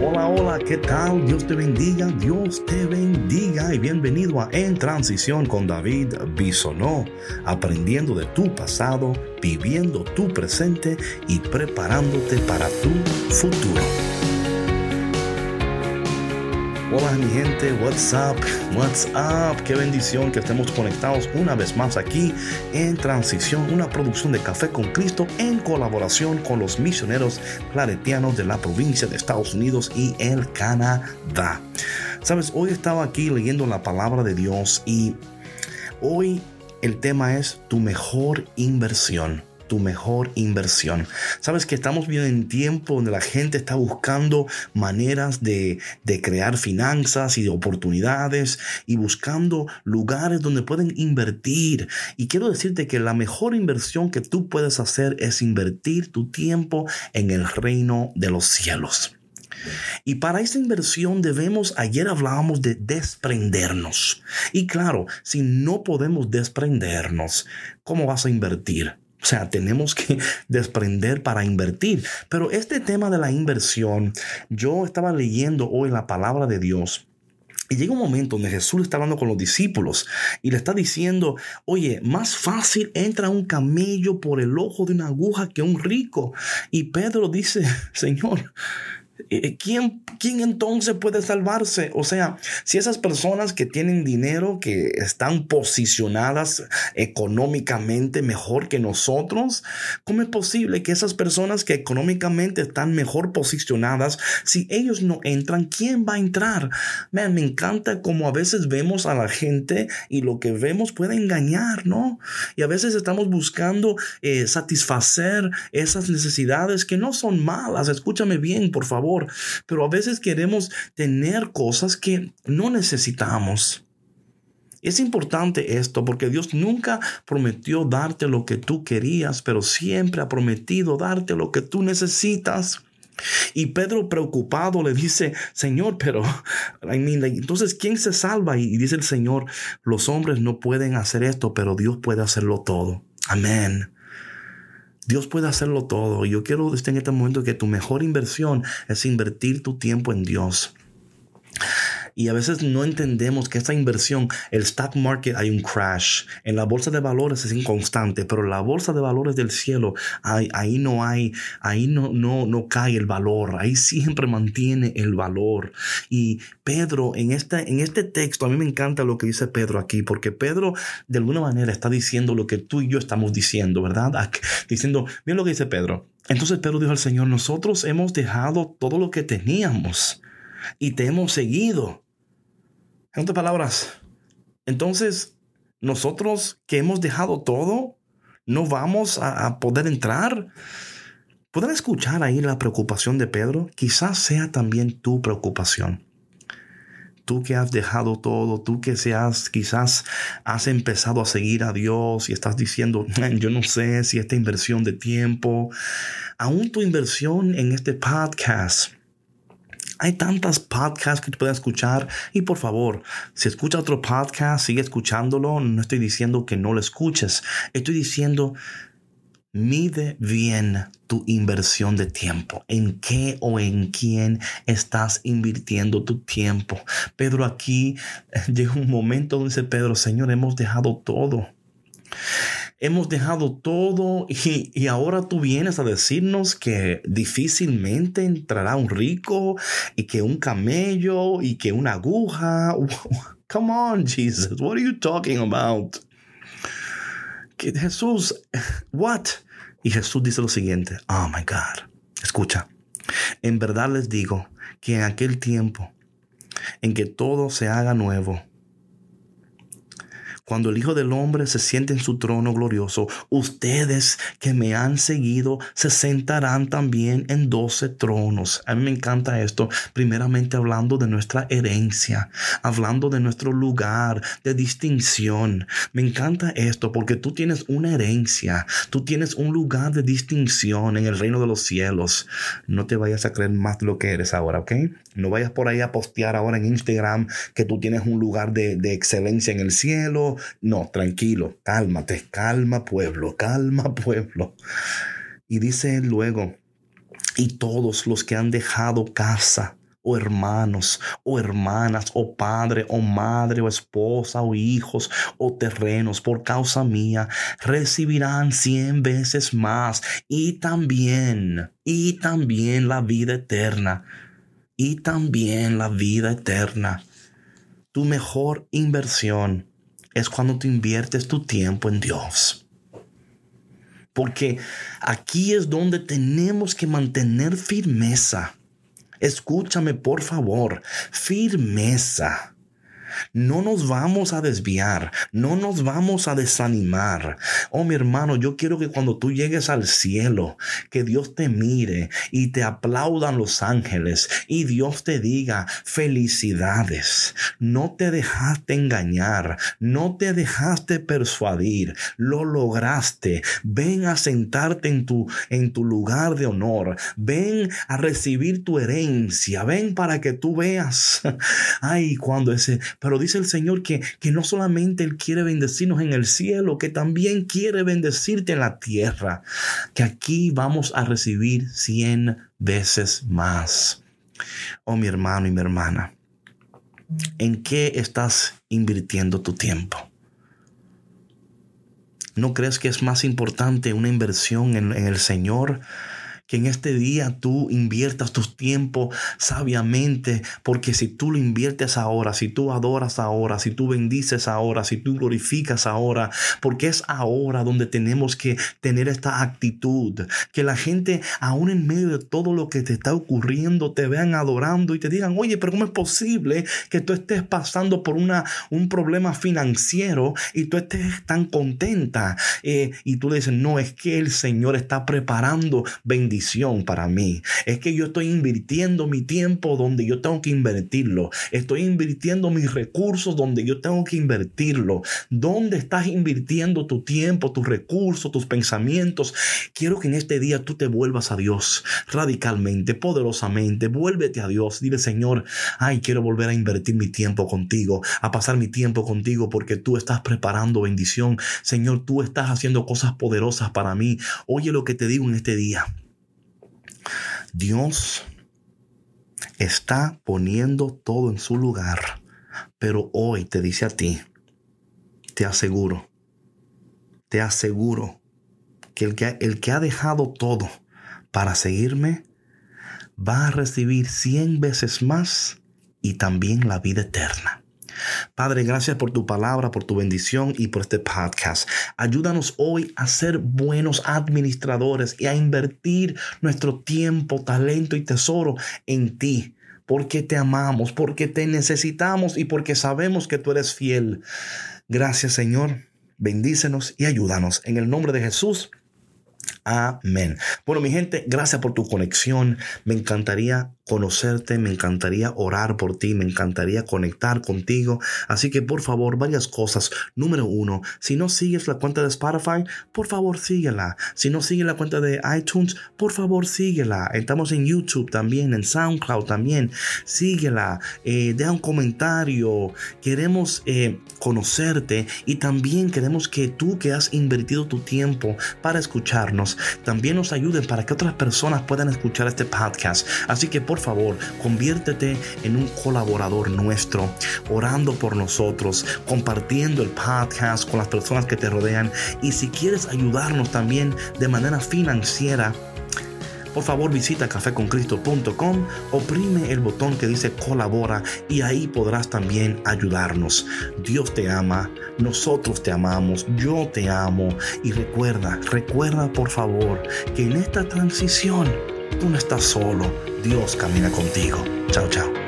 Hola, hola, ¿qué tal? Dios te bendiga, Dios te bendiga y bienvenido a En Transición con David Bisonó, aprendiendo de tu pasado, viviendo tu presente y preparándote para tu futuro. Hola mi gente, what's up, what's up, qué bendición que estemos conectados una vez más aquí en Transición, una producción de Café con Cristo en colaboración con los misioneros claretianos de la provincia de Estados Unidos y el Canadá. Sabes, hoy estaba aquí leyendo la palabra de Dios y hoy el tema es tu mejor inversión tu mejor inversión. Sabes que estamos viviendo en tiempo donde la gente está buscando maneras de, de crear finanzas y de oportunidades y buscando lugares donde pueden invertir. Y quiero decirte que la mejor inversión que tú puedes hacer es invertir tu tiempo en el reino de los cielos. Y para esa inversión debemos, ayer hablábamos de desprendernos. Y claro, si no podemos desprendernos, ¿cómo vas a invertir? O sea, tenemos que desprender para invertir. Pero este tema de la inversión, yo estaba leyendo hoy la palabra de Dios. Y llega un momento donde Jesús está hablando con los discípulos y le está diciendo, oye, más fácil entra un camello por el ojo de una aguja que un rico. Y Pedro dice, Señor, ¿Quién, ¿Quién entonces puede salvarse? O sea, si esas personas que tienen dinero, que están posicionadas económicamente mejor que nosotros, ¿cómo es posible que esas personas que económicamente están mejor posicionadas, si ellos no entran, ¿quién va a entrar? me encanta como a veces vemos a la gente y lo que vemos puede engañar, ¿no? Y a veces estamos buscando eh, satisfacer esas necesidades que no son malas. Escúchame bien, por favor pero a veces queremos tener cosas que no necesitamos. Es importante esto porque Dios nunca prometió darte lo que tú querías, pero siempre ha prometido darte lo que tú necesitas. Y Pedro preocupado le dice, Señor, pero, entonces, ¿quién se salva? Y dice el Señor, los hombres no pueden hacer esto, pero Dios puede hacerlo todo. Amén. Dios puede hacerlo todo. Yo quiero decir en este momento que tu mejor inversión es invertir tu tiempo en Dios. Y a veces no entendemos que esta inversión, el stock market hay un crash. En la bolsa de valores es inconstante, pero la bolsa de valores del cielo, ahí, ahí no hay, ahí no, no, no cae el valor. Ahí siempre mantiene el valor. Y Pedro, en este, en este texto, a mí me encanta lo que dice Pedro aquí, porque Pedro de alguna manera está diciendo lo que tú y yo estamos diciendo, ¿verdad? Diciendo, miren lo que dice Pedro. Entonces Pedro dijo al Señor, nosotros hemos dejado todo lo que teníamos y te hemos seguido. En palabras, entonces nosotros que hemos dejado todo, no vamos a, poder entrar. ¿Podrán escuchar ahí la preocupación de Pedro? Quizás sea también tu preocupación. Tú que has dejado todo, tú que seas, quizás has empezado a seguir a Dios y estás diciendo, yo no sé si esta inversión de tiempo, aún tu inversión en este podcast, hay tantas podcasts que te puedes escuchar y por favor, si escucha otro podcast, sigue escuchándolo. No estoy diciendo que no lo escuches. Estoy diciendo, mide bien tu inversión de tiempo. ¿En qué o en quién estás invirtiendo tu tiempo? Pedro aquí llega un momento donde dice Pedro, Señor, hemos dejado todo hemos dejado todo y, ahora tú vienes a decirnos que difícilmente entrará un rico y que un camello y que una aguja. Come on, Jesus, what are you talking about? Que Jesús, what? Y Jesús dice lo siguiente, oh my God, escucha, en verdad les digo que en aquel tiempo en que todo se haga nuevo, cuando el Hijo del Hombre se siente en su trono glorioso, ustedes que me han seguido se sentarán también en doce tronos. A mí me encanta esto, primeramente hablando de nuestra herencia, hablando de nuestro lugar de distinción. Me encanta esto porque tú tienes una herencia, tú tienes un lugar de distinción en el reino de los cielos. No te vayas a creer más lo que eres ahora, ¿ok? No vayas por ahí a postear ahora en Instagram que tú tienes un lugar de, de excelencia en el cielo no, tranquilo, cálmate, calma pueblo, calma pueblo. Y dice luego, y todos los que han dejado casa o hermanos, o hermanas, o padre, o madre, o esposa, o hijos, o terrenos por causa mía, recibirán cien veces más y también, y también la vida eterna, y también la vida eterna. Tu mejor inversión es cuando tú inviertes tu tiempo en Dios. Porque aquí es donde tenemos que mantener firmeza Escúchame por favor, firmeza. No nos vamos a desviar, no nos vamos a desanimar. Oh mi hermano, yo quiero que cuando tú llegues al cielo, que Dios te mire y te aplaudan los ángeles y Dios te diga felicidades. No te dejaste engañar, no te dejaste persuadir, lo lograste. Ven a sentarte en tu en tu lugar de honor. Ven a recibir tu herencia. Ven para que tú veas. Ay, cuando ese pero dice el Señor que, que no solamente Él quiere bendecirnos en el cielo, que también quiere bendecirte en la tierra. Que aquí vamos a recibir cien veces más. Oh mi hermano y mi hermana, ¿en qué estás invirtiendo tu tiempo? ¿No crees que es más importante una inversión en, en el Señor? Que en este día tú inviertas tu tiempo sabiamente, porque si tú lo inviertes ahora, si tú adoras ahora, si tú bendices ahora, si tú glorificas ahora, porque es ahora donde tenemos que tener esta actitud, que la gente aún en medio de todo lo que te está ocurriendo te vean adorando y te digan, oye, pero ¿cómo es posible que tú estés pasando por una, un problema financiero y tú estés tan contenta? Eh, y tú le dices, no, es que el Señor está preparando bendiciones para mí. Es que yo estoy invirtiendo mi tiempo donde yo tengo que invertirlo. Estoy invirtiendo mis recursos donde yo tengo que invertirlo. ¿Dónde estás invirtiendo tu tiempo, tus recursos, tus pensamientos? Quiero que en este día tú te vuelvas a Dios radicalmente, poderosamente. Vuélvete a Dios. Dile, Señor, ay, quiero volver a invertir mi tiempo contigo, a pasar mi tiempo contigo porque tú estás preparando bendición. Señor, tú estás haciendo cosas poderosas para mí. Oye lo que te digo en este día. Dios está poniendo todo en su lugar, pero hoy te dice a ti, te aseguro, te aseguro que el que, el que ha dejado todo para seguirme va a recibir cien veces más y también la vida eterna. Padre, gracias por tu palabra, por tu bendición y por este podcast. Ayúdanos hoy a ser buenos administradores y a invertir nuestro tiempo, talento y tesoro en ti porque te amamos, porque te necesitamos y porque sabemos que tú eres fiel. Gracias Señor, bendícenos y ayúdanos. En el nombre de Jesús. Amén. Bueno, mi gente, gracias por tu conexión. Me encantaría conocerte, me encantaría orar por ti, me encantaría conectar contigo. Así que por favor, varias cosas. Número uno, si no sigues la cuenta de Spotify, por favor síguela. Si no sigues la cuenta de iTunes, por favor síguela. Estamos en YouTube también, en SoundCloud también. Síguela, eh, deja un comentario. Queremos eh, conocerte y también queremos que tú que has invertido tu tiempo para escucharnos, también nos ayuden para que otras personas puedan escuchar este podcast. Así que por por favor, conviértete en un colaborador nuestro, orando por nosotros, compartiendo el podcast con las personas que te rodean. Y si quieres ayudarnos también de manera financiera, por favor visita cafeconcristo.com, oprime el botón que dice colabora y ahí podrás también ayudarnos. Dios te ama, nosotros te amamos, yo te amo y recuerda, recuerda por favor que en esta transición tú no estás solo, Dios camina contigo. Chao, chao.